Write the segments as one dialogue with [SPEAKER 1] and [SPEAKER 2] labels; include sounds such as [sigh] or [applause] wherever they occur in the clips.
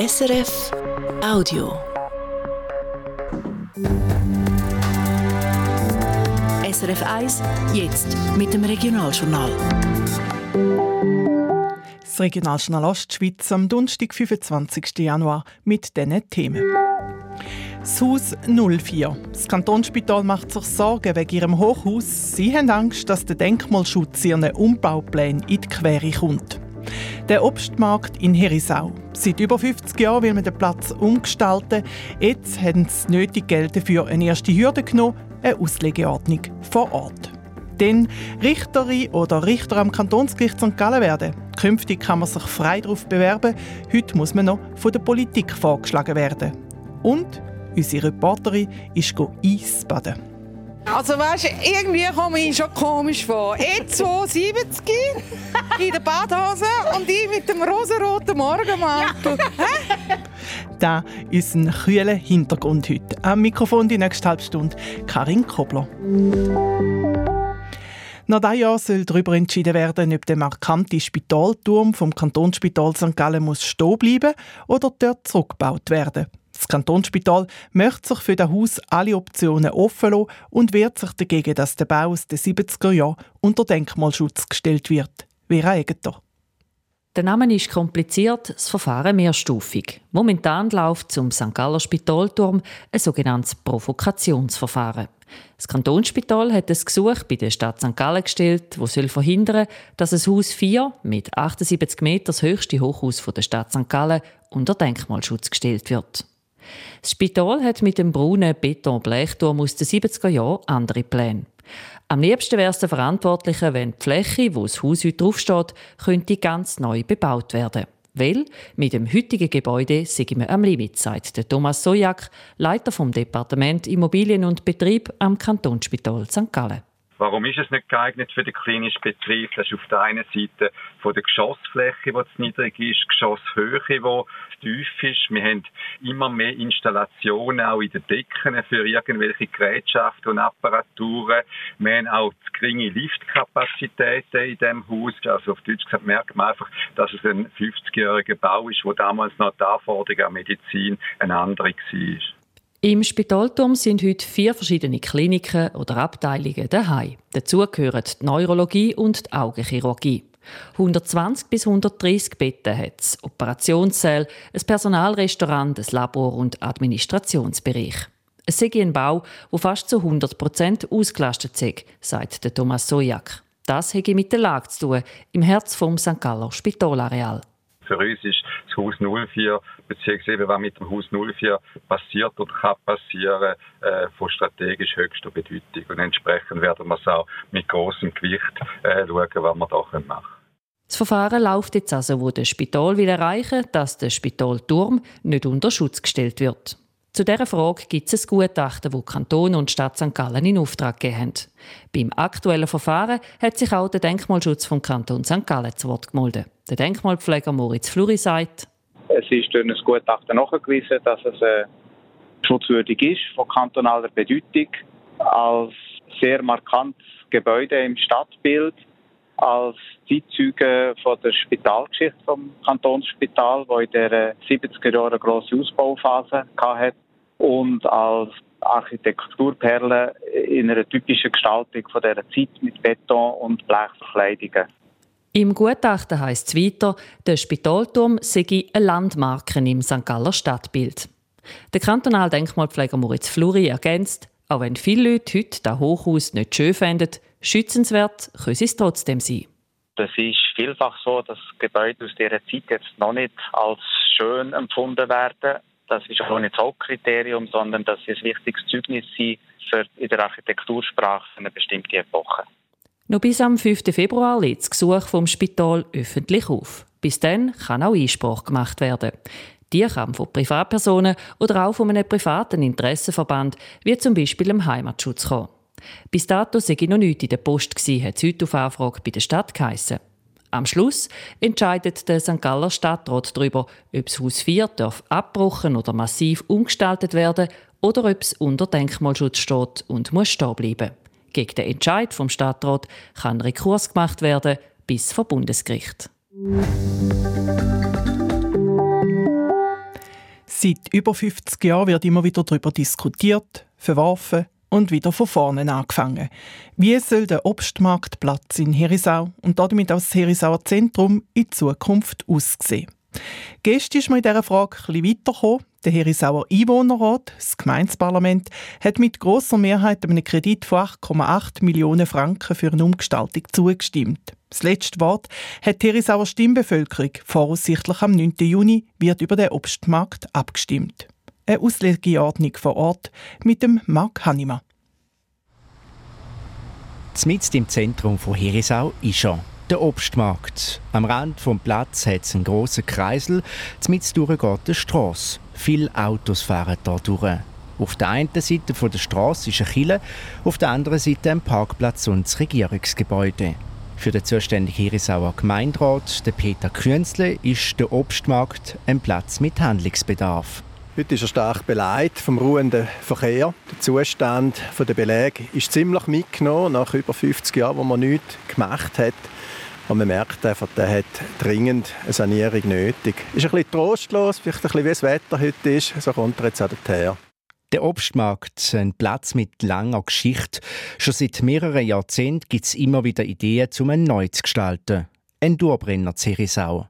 [SPEAKER 1] SRF Audio. SRF 1, jetzt mit dem Regionaljournal.
[SPEAKER 2] Das Regionaljournal Ostschweiz am Donnerstag, 25. Januar mit diesen Themen. Das Haus 04. Das Kantonsspital macht sich Sorgen wegen ihrem Hochhaus. Sie haben Angst, dass der Denkmalschutz ihren Umbauplänen in die Quere kommt. Der Obstmarkt in Herisau. Seit über 50 Jahren will man den Platz umgestalten. Jetzt haben sie nötig Geld dafür eine erste Hürde genommen, eine Auslegeordnung vor Ort. Denn Richterin oder Richter am Kantonsgericht St. Gallen werden. Künftig kann man sich frei darauf bewerben. Heute muss man noch von der Politik vorgeschlagen werden. Und unsere Reporterin ist Eisbaden.
[SPEAKER 3] Also weißt du, irgendwie komme ich schon komisch vor. E270 in der Badhose und ich mit dem rosaroten Morgenmantel. Ja.
[SPEAKER 2] Da ist ein kühler Hintergrund heute. Am Mikrofon die nächste halbe Stunde Karin Kobler. Nach diesem Jahr soll darüber entschieden werden, ob der markante Spitalturm vom Kantonsspital St. Gallen muss stehen bleiben oder dort zurückgebaut werden. Das Kantonsspital möchte sich für das Haus alle Optionen offen lassen und wehrt sich dagegen, dass der Bau aus den 70er Jahren unter Denkmalschutz gestellt wird. Vera Egeter.
[SPEAKER 4] Der Name ist kompliziert, das Verfahren mehrstufig. Momentan läuft zum St. Galler Spitalturm ein sogenanntes Provokationsverfahren. Das Kantonsspital hat ein Gesuch bei der Stadt St. Gallen gestellt, das soll dass das Haus 4 mit 78 Metern das höchste Hochhaus der Stadt St. Gallen unter Denkmalschutz gestellt wird. Das Spital hat mit dem braunen Beton-Blechturm aus den 70er Jahren andere Pläne. Am liebsten wäre es der Verantwortlichen, wenn die Fläche, wo das Haus heute draufsteht, könnte ganz neu bebaut werden. Weil mit dem heutigen Gebäude sind wir am Limit, sagt Thomas Sojak, Leiter vom Departement Immobilien und Betrieb am Kantonsspital St. Gallen.
[SPEAKER 5] Warum ist es nicht geeignet für den klinischen Betrieb? Das ist auf der einen Seite von der Geschossfläche, die zu niedrig ist, Geschosshöhe, die zu tief ist. Wir haben immer mehr Installationen auch in den Decken für irgendwelche Gerätschaften und Apparaturen. Wir haben auch zu geringe Liftkapazitäten in diesem Haus. Also auf Deutsch gesagt merkt man einfach, dass es ein 50-jähriger Bau ist, wo damals noch die Anforderung an Medizin eine andere war.
[SPEAKER 4] Im Spitalturm sind heute vier verschiedene Kliniken oder Abteilungen daheim. Dazu gehören die Neurologie und die Augenchirurgie. 120 bis 130 Betten hat es, Operationssäle, ein Personalrestaurant, ein Labor und Administrationsbereich. Es sei ein Bau, wo fast zu 100 Prozent ausgelastet ist, sagt Thomas Sojak. Das hätte mit der Lage zu tun, im Herz vom St. Galler Spitalareal
[SPEAKER 5] für uns ist das Haus 04, beziehungsweise was mit dem Haus 04 passiert oder kann passieren, äh, von strategisch höchster Bedeutung. Und entsprechend werden wir es auch mit großem Gewicht äh, schauen, was wir da machen können.
[SPEAKER 4] Das Verfahren läuft jetzt also, wo das Spital will erreichen, dass der Spitalturm nicht unter Schutz gestellt wird. Zu dieser Frage gibt es ein Gutachten, das Kanton und Stadt St. Gallen in Auftrag gegeben haben. Beim aktuellen Verfahren hat sich auch der Denkmalschutz vom Kanton St. Gallen zu Wort gemeldet. Der Denkmalpfleger Moritz Fluri sagt,
[SPEAKER 6] es ist durch ein Gutachten nachgewiesen, dass es äh, schutzwürdig ist, von kantonaler Bedeutung, als sehr markantes Gebäude im Stadtbild, als Zeitzeuge von der Spitalgeschichte vom Kantonsspital, wo in der 70er Jahren eine grosse Ausbauphase hatte und als Architekturperle in einer typischen Gestaltung von dieser Zeit mit Beton und Blechverkleidungen.
[SPEAKER 4] Im Gutachten heisst es weiter, der Spitalturm sei eine Landmarke im St. Galler Stadtbild. Der Kantonaldenkmalpfleger Moritz Fluri ergänzt, auch wenn viele Leute heute das Hochhaus nicht schön finden, schützenswert können sie es trotzdem sein.
[SPEAKER 6] Es ist vielfach so, dass Gebäude aus dieser Zeit jetzt noch nicht als schön empfunden werden. Das ist auch nicht das Hauptkriterium, sondern dass sie ein wichtiges Zeugnis sind für in der Architektursprache eine bestimmte Epoche.
[SPEAKER 4] Noch bis am 5. Februar lädt das Gesuch vom Spital öffentlich auf. Bis dann kann auch Einspruch gemacht werden. Die kann von Privatpersonen oder auch von einem privaten Interessenverband, wie zum Beispiel dem Heimatschutz kommen. Bis dato sei noch nichts in der Post hat es heute auf Anfrage bei der Stadt geheissen. Am Schluss entscheidet der St. Galler Stadtrat darüber, ob das Haus 4 darf abbrochen oder massiv umgestaltet werden oder ob es unter Denkmalschutz steht und muss stehen bleiben. Gegen den Entscheid vom Stadtrat kann Rekurs gemacht werden bis vor Bundesgericht.
[SPEAKER 2] Seit über 50 Jahren wird immer wieder darüber diskutiert, verworfen und wieder von vorne angefangen. Wie soll der Obstmarktplatz in Herisau und damit auch das Herisauer Zentrum in Zukunft aussehen? Gestern ist man in dieser Frage etwas weitergekommen. Der Herisauer Einwohnerrat, das Gemeindeparlament, hat mit grosser Mehrheit einem Kredit von 8,8 Millionen Franken für eine Umgestaltung zugestimmt. Das letzte Wort hat die Herisauer Stimmbevölkerung. Voraussichtlich am 9. Juni wird über den Obstmarkt abgestimmt. Eine Auslegeordnung vor Ort mit dem Marc Hannemann.
[SPEAKER 7] Mitten im Zentrum von Herisau ist er. Der Obstmarkt. Am Rand vom Platz hat es einen grossen Kreisel. Mitten geht eine Strasse. Viele Autos fahren hier durch. Auf der einen Seite der Straße ist eine Kille, auf der anderen Seite ein Parkplatz und das Regierungsgebäude. Für den zuständigen Herisauer Gemeinderat, Peter Künzle, ist der Obstmarkt ein Platz mit Handlungsbedarf.
[SPEAKER 8] Heute ist er stark beleidigt vom ruhenden Verkehr. Der Zustand der Beläge ist ziemlich mitgenommen, nach über 50 Jahren, wo man nichts gemacht hat. Und man merkt einfach, der hat dringend eine Sanierung nötig. Ist ein bisschen trostlos, vielleicht ein bisschen wie das Wetter heute ist, so kommt er jetzt auch her.
[SPEAKER 7] Der Obstmarkt, ein Platz mit langer Geschichte. Schon seit mehreren Jahrzehnten gibt es immer wieder Ideen, um ihn neu zu gestalten. Ein Durbrenner Zerisau.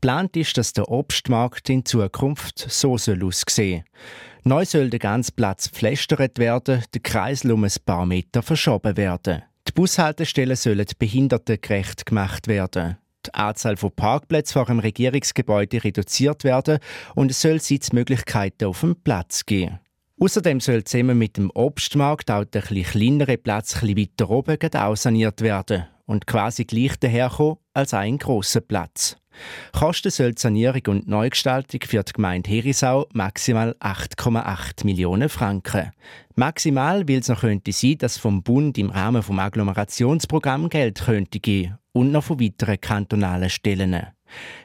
[SPEAKER 7] Plant ist, dass der Obstmarkt in Zukunft so soll aussehen Neu soll der ganze Platz pflästert werden, der Kreisel um ein paar Meter verschoben werden. Die Bushaltestellen sollen behindertengerecht gemacht werden. Die Anzahl von Parkplätzen vor dem Regierungsgebäude reduziert werden und es soll Sitzmöglichkeiten auf dem Platz geben. Außerdem soll zusammen mit dem Obstmarkt auch der kleinere Platz etwas weiter oben auch saniert werden und quasi gleich daherkommen als ein grosser Platz. Kosten soll die Sanierung und Neugestaltung für die Gemeinde Herisau maximal 8,8 Millionen Franken. Maximal, weil es noch könnte sein, dass vom Bund im Rahmen vom Agglomerationsprogramm Geld könnte geben und noch von weiteren kantonalen Stellen.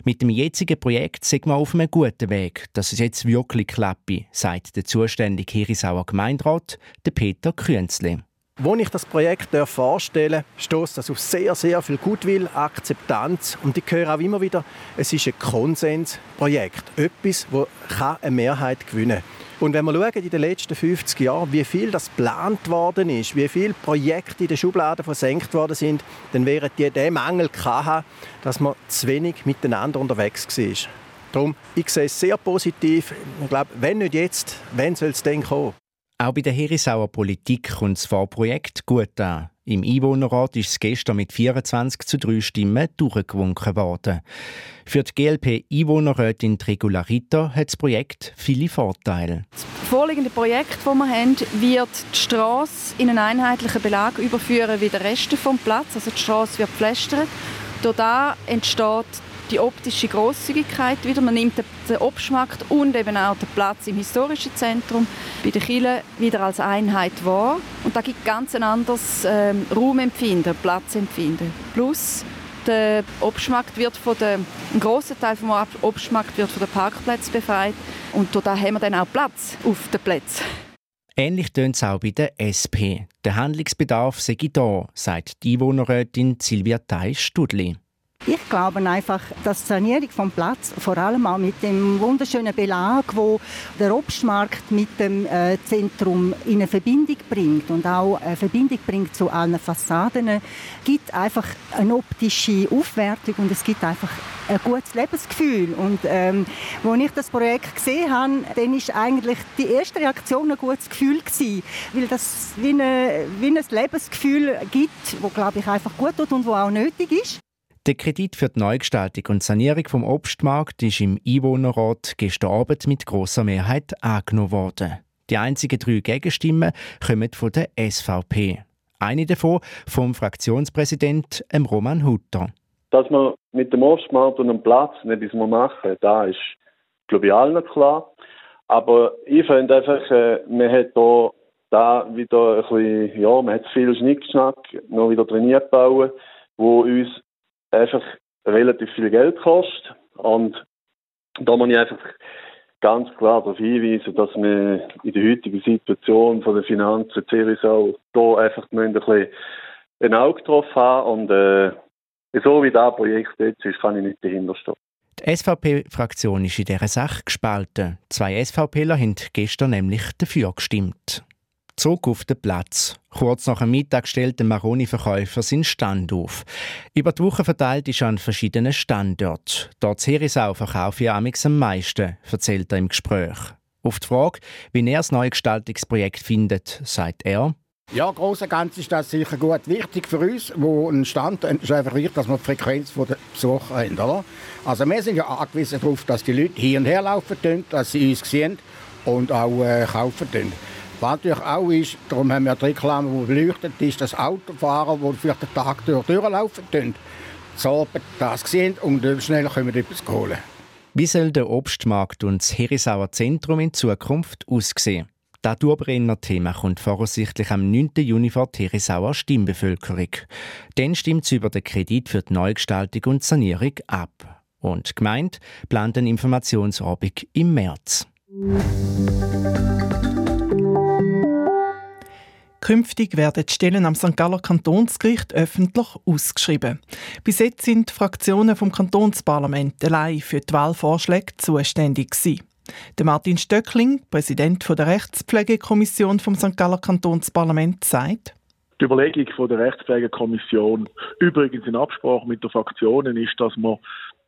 [SPEAKER 7] Mit dem jetzigen Projekt sind wir auf einem guten Weg, dass es jetzt wirklich klappt, sagt der zuständige Herisauer Gemeinderat, Peter Künzle.
[SPEAKER 8] Als ich das Projekt vorstellen darf, stößt das auf sehr, sehr viel Gutwill, Akzeptanz und ich höre auch immer wieder, es ist ein Konsensprojekt, etwas, das eine Mehrheit gewinnen kann. Und wenn wir schauen, in den letzten 50 Jahren, wie viel das geplant worden ist, wie viele Projekte in den Schubladen versenkt worden sind, dann wären die den Mangel gehabt, dass man zu wenig miteinander unterwegs war. Darum, ich sehe es sehr positiv. Ich glaube, wenn nicht jetzt, wann soll es denn kommen?
[SPEAKER 7] Auch bei der Herisauer Politik kommt das Vorprojekt gut an. Im Einwohnerrat ist es gestern mit 24 zu 3 Stimmen durchgewunken worden. Für die GLP-Einwohnerrätin Regularita hat das Projekt viele Vorteile.
[SPEAKER 9] Das vorliegende Projekt, das wir haben, wird die Straße in einen einheitlichen Belag überführen wie der Rest des Platzes. Also die Straße wird gepflastert. Dadurch entsteht die optische Grosszügigkeit wieder. Man nimmt den Obstmarkt und eben auch den Platz im historischen Zentrum bei den Kielen wieder als Einheit wahr. Und da gibt ganz ein anderes ähm, Raumempfinden, Platzempfinden. Plus der Obstmarkt wird von der, ein grosser Teil vom Obstmarkt wird von den Parkplätzen befreit und da haben wir dann auch Platz auf den Plätzen.
[SPEAKER 7] Ähnlich tönt es auch bei der SP. Der Handlungsbedarf sei da, sagt die Einwohnerrätin Silvia Theis-Studli.
[SPEAKER 10] Ich glaube einfach, dass die Sanierung vom Platz, vor allem auch mit dem wunderschönen Belag, wo der Obstmarkt mit dem äh, Zentrum in eine Verbindung bringt und auch eine Verbindung bringt zu allen Fassaden, gibt einfach eine optische Aufwertung und es gibt einfach ein gutes Lebensgefühl. Und ähm, als ich das Projekt gesehen habe, dann ist eigentlich die erste Reaktion ein gutes Gefühl gewesen, weil das wie, eine, wie ein Lebensgefühl gibt, wo glaube ich einfach gut tut und wo auch nötig ist.
[SPEAKER 7] Der Kredit für die Neugestaltung und Sanierung vom Obstmarkt ist im Einwohnerrat gestern Abend mit großer Mehrheit angenommen worden. Die einzigen drei Gegenstimmen kommen von der SVP. Eine davon vom Fraktionspräsident Roman Hutter.
[SPEAKER 11] Dass man mit dem Obstmarkt und dem Platz etwas machen da ist, ich, allen klar. Aber ich finde einfach, äh, man hat hier da wieder ein bisschen, ja, man hat viel Schnickschnack noch wieder trainiert bauen, wo uns einfach relativ viel Geld kostet. Und da muss ich einfach ganz klar darauf hinweisen, dass wir in der heutigen Situation von der Finanzen auch da einfach ein bisschen ein Auge drauf haben und äh, so wie das Projekt jetzt ist, kann ich nicht dahinter stehen.
[SPEAKER 7] Die SVP-Fraktion ist in dieser Sache gespalten. Zwei SVPler haben gestern nämlich dafür gestimmt. Zurück auf den Platz. Kurz nach dem Mittag stellt der Maroni-Verkäufer seinen Stand auf. Über die Woche verteilt ist er an verschiedenen Standorten. Dort Herisau verkaufe ich am meisten, erzählt er im Gespräch. Auf die Frage, wie er das neue Gestaltungsprojekt findet, sagt er,
[SPEAKER 12] ja, groß und ganz ist das sicher gut. Wichtig für uns, wo ein Stand ist einfach wichtig, dass wir die Frequenz der Besucher haben. Oder? Also wir sind ja angewiesen darauf, dass die Leute hier und her laufen, dass sie uns sehen und auch äh, kaufen. Können. Was natürlich auch ist, darum haben wir die Reklame, die beleuchtet ist, dass Autofahrer, die für den Tag durch, durchlaufen, so das sehen und schneller können wir etwas holen.
[SPEAKER 7] Wie soll der Obstmarkt und das Herisauer Zentrum in Zukunft aussehen? Das Durbrenner-Thema kommt voraussichtlich am 9. Juni vor die Herisauer Stimmbevölkerung. Dann stimmt sie über den Kredit für die Neugestaltung und Sanierung ab. Und gemeint plant eine Informationsabend im März.
[SPEAKER 2] Künftig werden die Stellen am St. Galler Kantonsgericht öffentlich ausgeschrieben. Bis jetzt sind die Fraktionen vom Kantonsparlament allein für die Wahlvorschläge zuständig. Der Martin Stöckling, Präsident der Rechtspflegekommission vom St. Galler Kantonsparlament, sagt,
[SPEAKER 11] die Überlegung der Rechtspflegekommission, übrigens in Absprache mit den Fraktionen, ist, dass man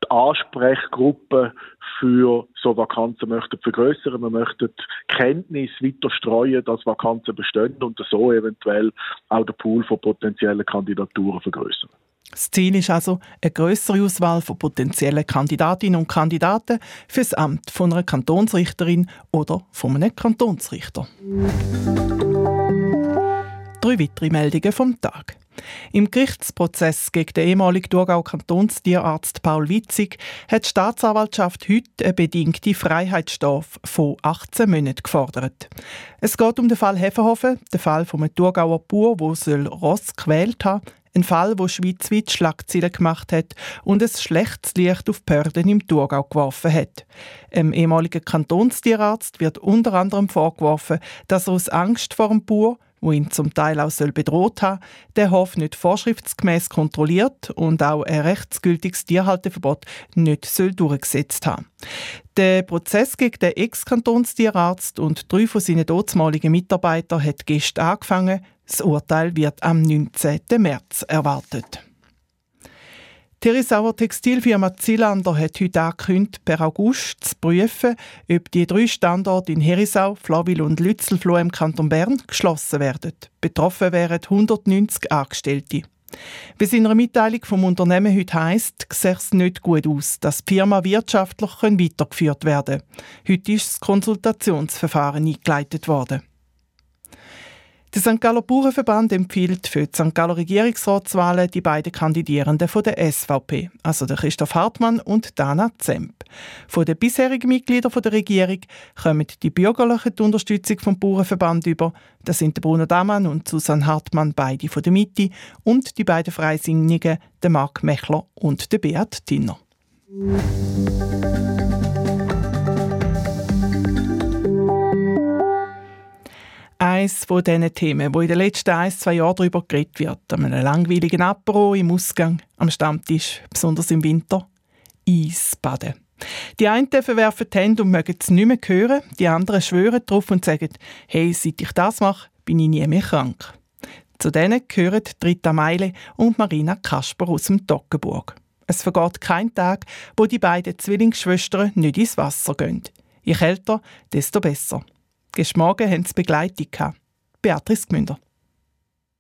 [SPEAKER 11] die Ansprechgruppe für so Vakanzen möchten vergrößern. Wir möchten Kenntnis weiter streuen, dass Vakanzen bestehen und so eventuell auch den Pool von potenziellen Kandidaturen vergrößern.
[SPEAKER 2] Das Ziel ist also eine größere Auswahl von potenziellen Kandidatinnen und Kandidaten für das Amt von einer Kantonsrichterin oder von einem Kantonsrichter. Drei weitere Meldungen vom Tag. Im Gerichtsprozess gegen den ehemaligen Thurgau Kantonstierarzt Paul Witzig hat die Staatsanwaltschaft heute eine bedingte Freiheitsstrafe von 18 Monaten gefordert. Es geht um den Fall Hefenhofen, den Fall einem Thurgauer Bauer, der Ross gewählt hat, ein Fall, wo schweizweit Schlagzeilen gemacht hat und ein schlechtes Licht auf Pörden im Thurgau geworfen hat. Dem ehemaligen Kantonstierarzt wird unter anderem vorgeworfen, dass er aus Angst vor dem Bauer wo ihn zum Teil auch bedroht haben, den Hof nicht vorschriftsgemäß kontrolliert und auch ein rechtsgültiges Tierhalteverbot nicht soll durchgesetzt haben. Der Prozess gegen den Ex-Kantonstierarzt und drei von seinen dortmaligen Mitarbeitern hat gestern angefangen. Das Urteil wird am 19. März erwartet. Die Herisauer Textilfirma Zillander hat heute angekündigt, per August zu prüfen, ob die drei Standorte in Herisau, Flawil und Lützelfloh im Kanton Bern geschlossen werden. Betroffen wären 190 Angestellte. Wie es in einer Mitteilung vom Unternehmen heute heisst, sieht es nicht gut aus, dass die Firma wirtschaftlich weitergeführt werden kann. Heute ist das Konsultationsverfahren eingeleitet worden. Der St. Galler Bauernverband empfiehlt für die St. Galler Regierungsratswahlen die beiden Kandidierenden von der SVP, also der Christoph Hartmann und Dana Zemp. Von den bisherigen Mitgliedern der Regierung kommen die Bürgerlichen die Unterstützung vom Bauernverband über. Das sind Bruno Damann und Susanne Hartmann, beide von der Mitte, und die beiden Freisinnigen, der Marc Mechler und der Beat Tinner. Eines von diesen Themen, wo in den letzten ein, zwei Jahren darüber geredet wird. An einem langweiligen Apero, im Ausgang, am Stammtisch, besonders im Winter. Eisbaden. Die einen verwerfen die Hände und mögen es nicht mehr hören, die anderen schwören darauf und sagen, hey, seit ich das mache, bin ich nie mehr krank. Zu denen gehören Rita Meile und Marina Kasper aus dem Toggenburg. Es vergeht kein Tag, wo die beiden Zwillingsschwestern nicht ins Wasser gehen. Je kälter, desto besser. Geschmagen haben sie Begleitung. Beatrice Gmünder.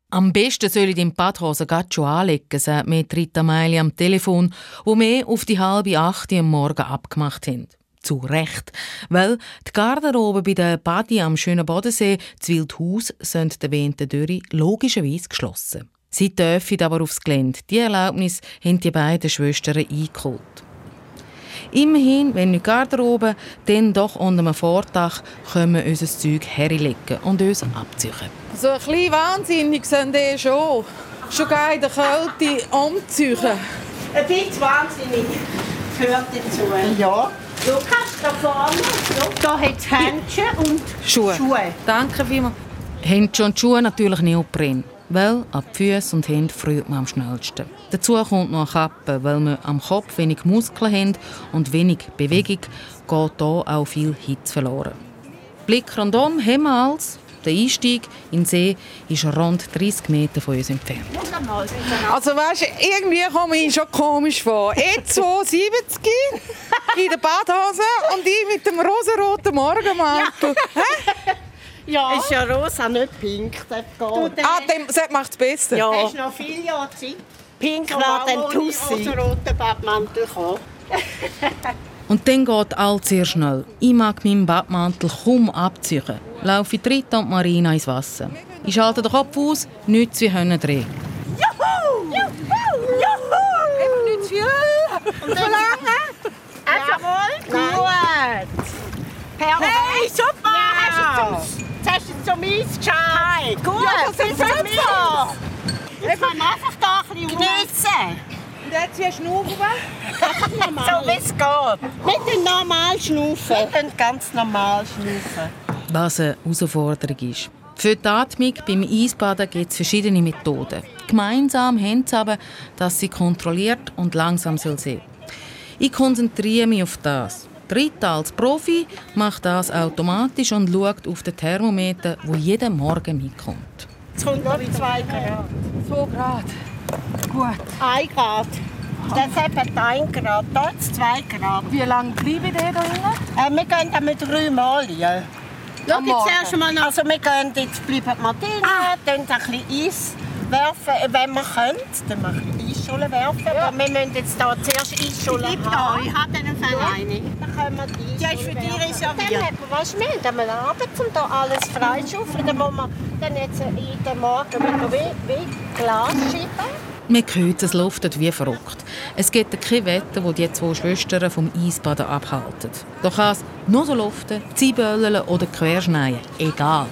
[SPEAKER 13] Am besten soll ich den Badhose schon anlegen, sagt mir Rita Meili am Telefon, wo wir auf die halbe acht am Morgen abgemacht haben. Zu Recht. Weil die Garderobe bei der Badi am schönen Bodensee, das Wildhaus, sind der erwähnten Dürre logischerweise geschlossen. Sie dürfen aber aufs Gelände. Die Erlaubnis haben die beiden Schwestern eingeholt. Immerhin, wenn nicht Garderobe, dann doch unter einem Vordach können wir unser Zeug herlegen und uns abziehen.
[SPEAKER 3] So ein bisschen wahnsinnig sind die schon. Schon geil in der Kälte umziehen.
[SPEAKER 14] Ein bisschen wahnsinnig gehört dazu. Ja. Du kannst da vorne, da hat es Händchen und Schuhe. Schuhe.
[SPEAKER 13] Danke vielmals. Händchen und Schuhe natürlich Neopren. Weil ab Füße und Hände friert man am schnellsten. Dazu kommt noch eine Kappe, weil wir am Kopf wenig Muskeln haben und wenig Bewegung, geht hier auch viel Hitze verloren. Blick rundum haben wir alles. Der Einstieg in den See ist rund 30 Meter von uns entfernt.
[SPEAKER 3] Also weißt, irgendwie komme ich schon komisch vor. E270 in der Badhose und ich mit dem rosaroten Morgenmantel. Ja.
[SPEAKER 14] Ja. Ist ja rosa, nicht pink. Das geht.
[SPEAKER 3] ah, das macht es besser.
[SPEAKER 14] Ja. Du hast noch viele Jahre Zeit. Pink war dann Tussi. roten Badmantel kommen. [laughs]
[SPEAKER 13] Und dann geht alles sehr schnell. Ich mag meinen Badmantel kaum abziehen. Laufe ich Rita und Marina ins Wasser. Ich schalte den Kopf aus, nichts wie Hönne drehen.
[SPEAKER 14] Juhu! Juhu! Juhu! Nicht zu viel! Und so lange? Jawohl! Gut! Perfekt! Hey, super! Ja. Zum Eis geschaut. Gut, ja, das ist super. Jetzt können wir einfach da ein bisschen geniessen.
[SPEAKER 3] Und jetzt hier schnaufen?
[SPEAKER 14] so wie es geht. Mit dem normal schnaufen. Mit dem ganz normal schnaufen.
[SPEAKER 13] Was eine Herausforderung ist. Für die Atmung beim Eisbaden gibt es verschiedene Methoden. Gemeinsam haben sie aber, dass sie kontrolliert und langsam sein soll. Ich konzentriere mich auf das. Rita als Profi macht das automatisch und schaut auf den Thermometer, wo jeden Morgen mitkommt.
[SPEAKER 14] Es kommt noch 2 Grad.
[SPEAKER 3] 2 Grad. Gut.
[SPEAKER 14] 1 Grad. Das ist eben 1 Grad. Dort 2 Grad.
[SPEAKER 3] Wie lange bleibe ich da drinnen?
[SPEAKER 14] Äh, wir gehen dann mit drei Mal. Ja. Schau jetzt erst mal, also wir gehen jetzt bleiben wir drinnen, ah. dann ein bisschen Eis werfen, wenn wir können. Dann machen wir Eisschule werfen. Ja. Aber wir müssen jetzt hier zuerst Eisschule haben. Da, ich habe einen Verein. Dann können wir die Ja, ist für dich reserviert. Dann haben wir, weißt du, wir haben eine Arbeit, um hier alles freischaufeln. Dann muss man dann jetzt in den Morgen wieder wie, wie Glas schieben.
[SPEAKER 13] Man hört, es luftet wie verrückt. Es gibt kein Wetter, das die zwei Schwestern vom Eisbaden abhalten. Da kann es nur so luften, ziehböllen oder querschneien. Egal.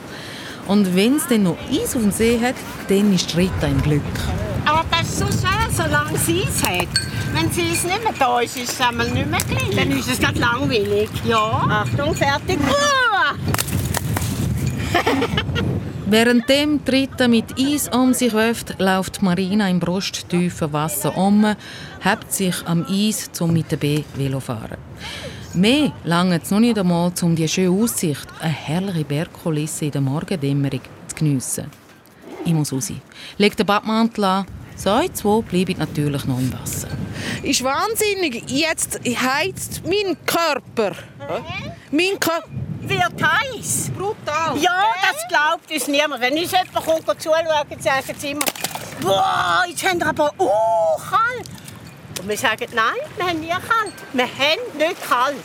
[SPEAKER 13] Und wenn es dann noch Eis auf dem See hat, dann ist Rita im Glück.
[SPEAKER 14] Aber das ist so schön, solange sie es hat. Wenn sie es nicht mehr da ist, ist es einmal nicht mehr gleich. Dann ist es gerade langweilig. Ja. Achtung, fertig. [laughs]
[SPEAKER 13] Währenddem Rita mit Eis um sich wirft, läuft Marina im brusttiefen Wasser um, hebt sich am Eis, um mit der B Velo fahren. Mehr lange es noch nicht einmal, um die schöne Aussicht, eine herrliche Bergkulisse in der Morgendämmerung zu geniessen. Ich muss raus. Leg den Badmantel an. So, zwei bleiben natürlich noch im Wasser.
[SPEAKER 3] Ist wahnsinnig. Jetzt heizt mein Körper. Hä? Mein Körper
[SPEAKER 14] wird heiß.
[SPEAKER 3] Brutal.
[SPEAKER 14] Ja, das glaubt uns niemand. Wenn uns jemand kommt, zuschauen, sagen sie immer, boah, jetzt haben wir aber uh, kalt. Und wir sagen, nein, wir haben nie kalt. Wir haben nicht kalt.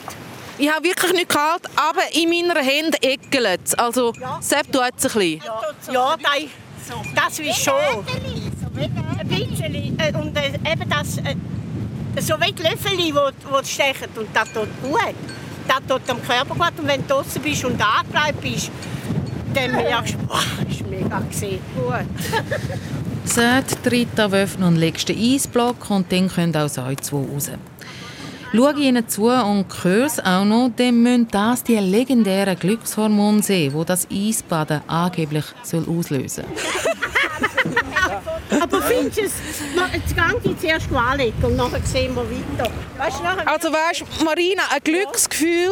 [SPEAKER 3] Ich habe wirklich nicht kalt, aber in meiner Hand eckelt es. Also, ja. Sepp tut es ein bisschen.
[SPEAKER 14] Ja, ja das, das ist schon. Ein bisschen. Äh, und äh, eben das, äh, so wie die Löffel, die, die stechen. Und das tut gut. Das tut am Körper gut. Und wenn du draußen bist und angereibt bist, dann merkst du, boah, das ist mega gesehen. Gut. [laughs]
[SPEAKER 13] Sagt Rita Wöffner und legst den Eisblock und dann können auch euch zwei raus. Schaue ich ihnen zu und höre es auch noch, dann müssen das die legendären Glückshormone sehen, die das Eisbaden angeblich auslösen
[SPEAKER 14] soll. [laughs] Aber findest du es, jetzt gehe ich zuerst anlegen und nachher sehen wir weiter.
[SPEAKER 3] Weißt, nachher also weißt Marina, ein Glücksgefühl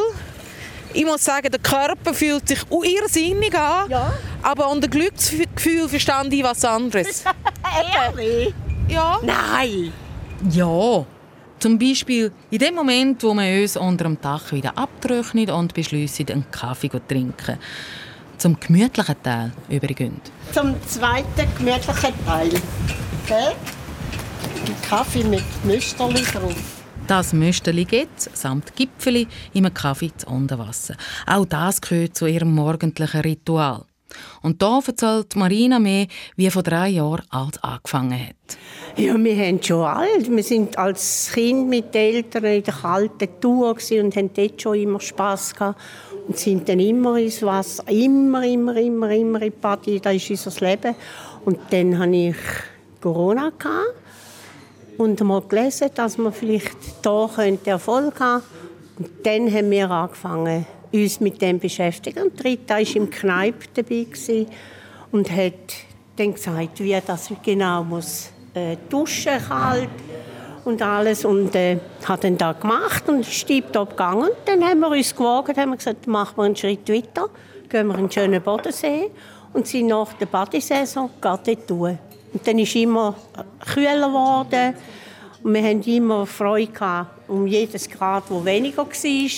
[SPEAKER 3] ich muss sagen, der Körper fühlt sich irrsinnig an, ja. aber unter Glücksgefühl verstand ich was anderes. [laughs]
[SPEAKER 14] Ehrlich?
[SPEAKER 3] Ja.
[SPEAKER 14] Nein.
[SPEAKER 13] Ja. Zum Beispiel in dem Moment, wo wir uns unter dem Dach wieder abtrocknen und beschließen, einen Kaffee zu trinken. Zum gemütlichen Teil übrigens.
[SPEAKER 14] Zum zweiten gemütlichen Teil. Okay? Ein Kaffee mit Müsterli drauf.
[SPEAKER 13] Das Müsterli gibt samt Gipfeli im Kaffee zu Unterwasser. Auch das gehört zu ihrem morgendlichen Ritual. Und da erzählt Marina mehr, wie vor drei Jahren alt angefangen hat.
[SPEAKER 14] Ja, wir haben schon alt. Wir sind als Kind mit den Eltern in der kalten Tour und haben dort schon immer Spass gehabt. Und sind dann immer ins Wasser, immer, immer, immer, immer in die Party. Das ist unser Leben. Und dann hatte ich Corona. Gehabt und mal gelesen, dass man vielleicht da Erfolg haben könnte. Und dann haben wir angefangen, uns mit dem zu beschäftigen. Und Rita war im Kneipp dabei und hat dann gesagt, wie das genau muss äh, duschen kalt und alles und äh, hat dann da gemacht und ist tiptop gegangen. Dann haben wir uns gewogen, haben gesagt, machen wir einen Schritt weiter, gehen wir in einen schönen Bodensee und sind nach der Badesaison tun. Und dann ist immer kühler geworden und wir haben immer Freude gehabt um jedes Grad, wo weniger war.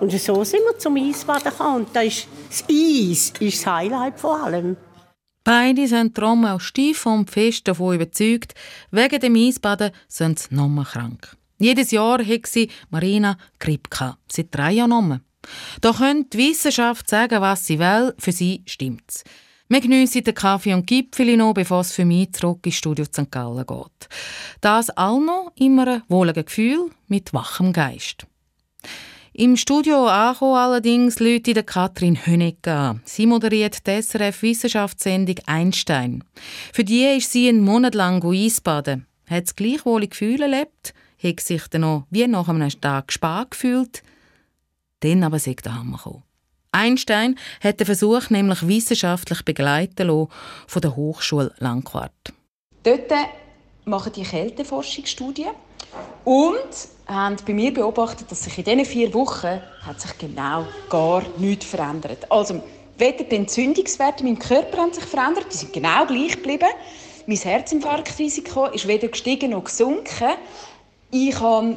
[SPEAKER 14] Und so sind wir zum Eisbaden gekommen. Und das, ist, das Eis ist das Highlight vor allem.
[SPEAKER 13] Beide sind darum auch steif und fest davon überzeugt, wegen dem Eisbaden sind sie nochmal krank. Jedes Jahr hat sie Marina Grippe seit drei Jahren nochmal. Da könnte die Wissenschaft sagen, was sie will, für sie stimmt's. Wir geniessen den Kaffee und Gipfel noch, bevor es für mich zurück ins Studio St. Gallen geht. Das all noch immer ein wohliges Gefühl mit wachem Geist. Im Studio angekommen allerdings Leute Katrin Hönecker an. Sie moderiert die SRF-Wissenschaftssendung «Einstein». Für die ist sie einen Monat lang Eisbaden. Hat das gleichwohle Gefühl erlebt, hat sich dann noch wie nach einem Tag gespart gefühlt. Dann aber sagt der Hammer gekommen. Einstein hat den Versuch nämlich wissenschaftlich begleiten lassen von der Hochschule Langquart.
[SPEAKER 15] Dort machen die Kälteforschungsstudien und haben bei mir beobachtet, dass sich in diesen vier Wochen hat sich genau gar nichts verändert. Also weder die Entzündungswerte in meinem Körper haben sich verändert, die sind genau gleich geblieben. Mein Herzinfarktrisiko ist weder gestiegen noch gesunken. Ich habe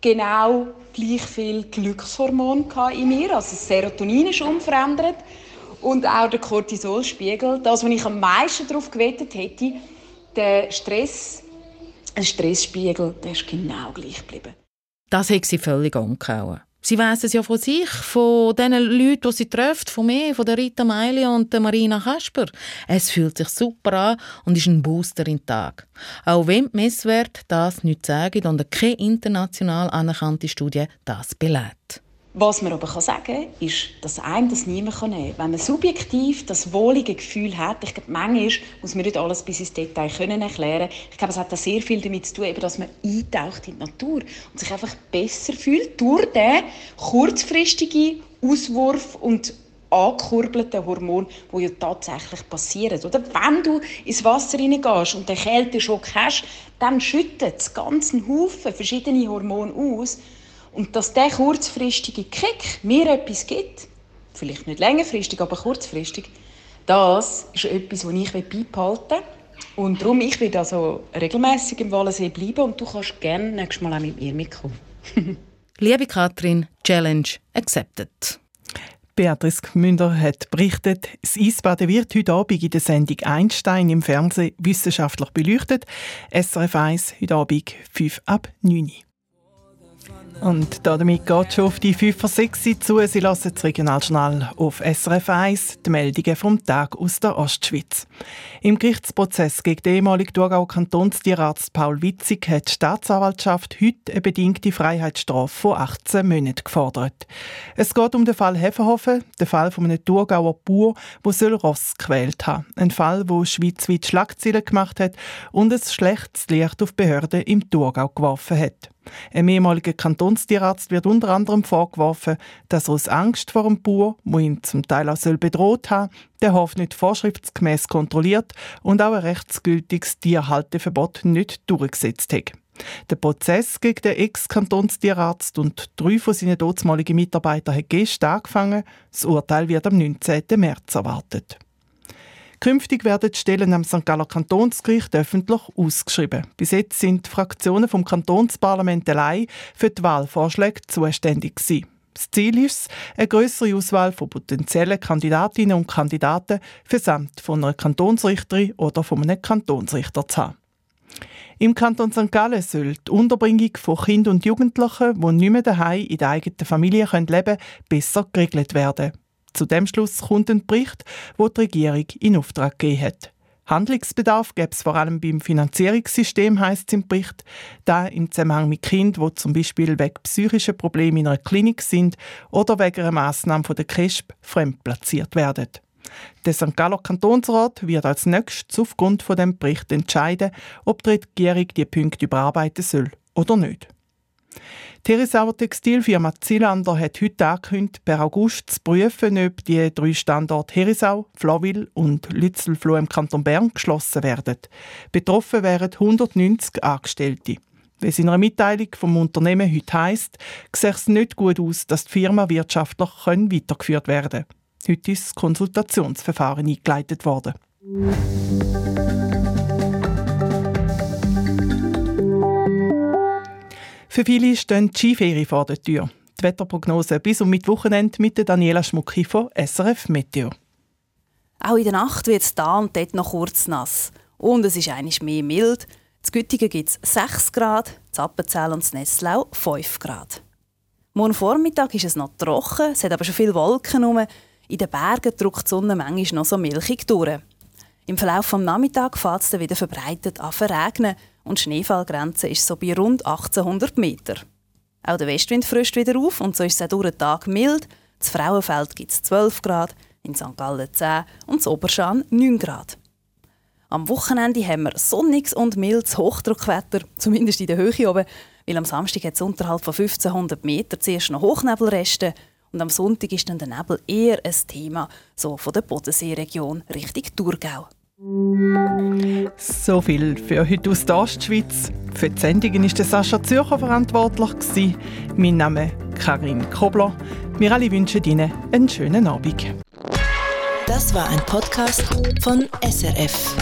[SPEAKER 15] genau gleich viel Glückshormon in mir, also das Serotonin ist unverändert und auch der Cortisolspiegel. Das, was ich am meisten darauf gewettet hätte, der Stress, ein Stressspiegel, der ist genau gleich geblieben.
[SPEAKER 13] Das hat sie völlig umgehauen. Sie weiss es ja von sich, von den Leuten, die sie trifft, von mir, von der Rita Meili und der Marina Kasper. Es fühlt sich super an und ist ein Booster den Tag. Auch wenn die Messwerte das nicht sagen und keine international anerkannte Studie das belädt.
[SPEAKER 15] Was man aber sagen kann, ist, dass einem das niemand nehmen kann. Wenn man subjektiv das wohlige Gefühl hat, ich glaube, manchmal muss man nicht alles bis ins Detail können erklären Ich glaube, es hat da sehr viel damit zu tun, dass man eintaucht in die Natur und sich einfach besser fühlt durch den kurzfristigen Auswurf und angekurbelte Hormon, wo ja tatsächlich passieren. Oder wenn du ins Wasser hineingehst und den Kälteschock hast, dann schüttet es ganzen Haufen verschiedene Hormone aus und dass der kurzfristige Kick mir etwas gibt, vielleicht nicht längerfristig, aber kurzfristig, das ist etwas, was ich beibehalten will. Und darum, ich werde also regelmäßig im Wallensee bleiben und du kannst gerne nächstes Mal auch mit mir mitkommen. [laughs]
[SPEAKER 13] Liebe Katrin, Challenge accepted.
[SPEAKER 2] Beatrice Gmünder hat berichtet, das Eisbaden wird heute Abend in der Sendung Einstein im Fernsehen wissenschaftlich beleuchtet. SRF 1 heute Abend 5 ab 9 Uhr. Und damit geht schon auf die 5 vor 6 zu. Sie lassen das Regionaljournal auf SRF 1, die Meldungen vom Tag aus der Ostschweiz. Im Gerichtsprozess gegen den ehemaligen Thurgauer Kantonstierarzt Paul Witzig hat die Staatsanwaltschaft heute eine bedingte Freiheitsstrafe von 18 Monaten gefordert. Es geht um den Fall Hefenhofen, den Fall von einem Thurgauer Bauer, der Ross gequält hat. Ein Fall, der schweizweit Schlagzeilen gemacht hat und ein schlechtes Licht auf Behörden im Thurgau geworfen hat. Ein ehemaliger Kantonstierarzt wird unter anderem vorgeworfen, dass er aus Angst vor dem Bauer, wo ihn zum Teil auch bedroht hat, den Hof nicht vorschriftsgemäß kontrolliert und auch ein rechtsgültiges Tierhalteverbot nicht durchgesetzt hat. Der Prozess gegen den Ex-Kantonstierarzt und drei von seinen dortmaligen Mitarbeitern hat gestern angefangen. Das Urteil wird am 19. März erwartet. Künftig werden die Stellen am St. Galler Kantonsgericht öffentlich ausgeschrieben. Bis jetzt sind die Fraktionen vom Kantonsparlament allein für die Wahlvorschläge zuständig gewesen. Das Ziel ist es, eine größere Auswahl von potenziellen Kandidatinnen und Kandidaten für das Amt von einer Kantonsrichterin oder von einem Kantonsrichter zu haben. Im Kanton St. Gallen soll die Unterbringung von Kindern und Jugendlichen, die nicht mehr daheim in der eigenen Familie leben können, besser geregelt werden. Zu dem Schluss kommt ein Bericht, wo die Regierung in Auftrag gegeben hat. Handlungsbedarf gäbe es vor allem beim Finanzierungssystem, heisst es im Bericht, da im Zusammenhang mit Kindern, die zum Beispiel wegen psychischer Probleme in einer Klinik sind oder wegen einer Massnahme von der KESP fremdplatziert werden. Der St. Galler Kantonsrat wird als nächstes aufgrund von dem Bericht entscheiden, ob die Regierung die Punkte überarbeiten soll oder nicht. Die Herisauer Textilfirma Zielander hat heute angekündigt, per August zu prüfen, ob die drei Standorte Herisau, Flawil und Lützelfloh im Kanton Bern geschlossen werden. Betroffen wären 190 Angestellte. Wie es in einer Mitteilung vom Unternehmen heute heisst, sieht es nicht gut aus, dass die Firma wirtschaftlich weitergeführt werden kann. Heute ist das Konsultationsverfahren eingeleitet worden. Für viele stehen die Skiferien vor der Tür. Die Wetterprognose bis um Mittwochenende mit Daniela Schmucki von SRF Meteo.
[SPEAKER 16] Auch in der Nacht wird es da und dort noch kurz nass. Und es ist eigentlich mehr mild. In Güttingen gibt es 6 Grad, in Appenzell und Nesslau 5 Grad. Morgen Vormittag ist es noch trocken, es hat aber schon viele Wolken herum. In den Bergen drückt die Sonne manchmal noch so milchig durch. Im Verlauf des Nachmittags fällt es dann wieder verbreitet an verregnen und die Schneefallgrenze ist so bei rund 1800 Meter. Auch der Westwind frischt wieder auf und so ist es auch durch den Tag mild. Das Frauenfeld gibt es 12 Grad, in St. Gallen 10 und das Oberschan 9 Grad. Am Wochenende haben wir sonniges und mildes Hochdruckwetter, [laughs] zumindest in der Höhe oben, weil am Samstag hat es unterhalb von 1500 Meter zuerst noch Hochnebelreste und am Sonntag ist dann der Nebel eher ein Thema, so von der Bodenseeregion Richtung Thurgau.
[SPEAKER 2] So viel für heute aus der Ostschweiz. Für die Sendungen war Sascha Zürcher verantwortlich. Mein Name ist Karin Kobler. Wir alle wünschen Ihnen einen schönen Abend.
[SPEAKER 1] Das war ein Podcast von SRF.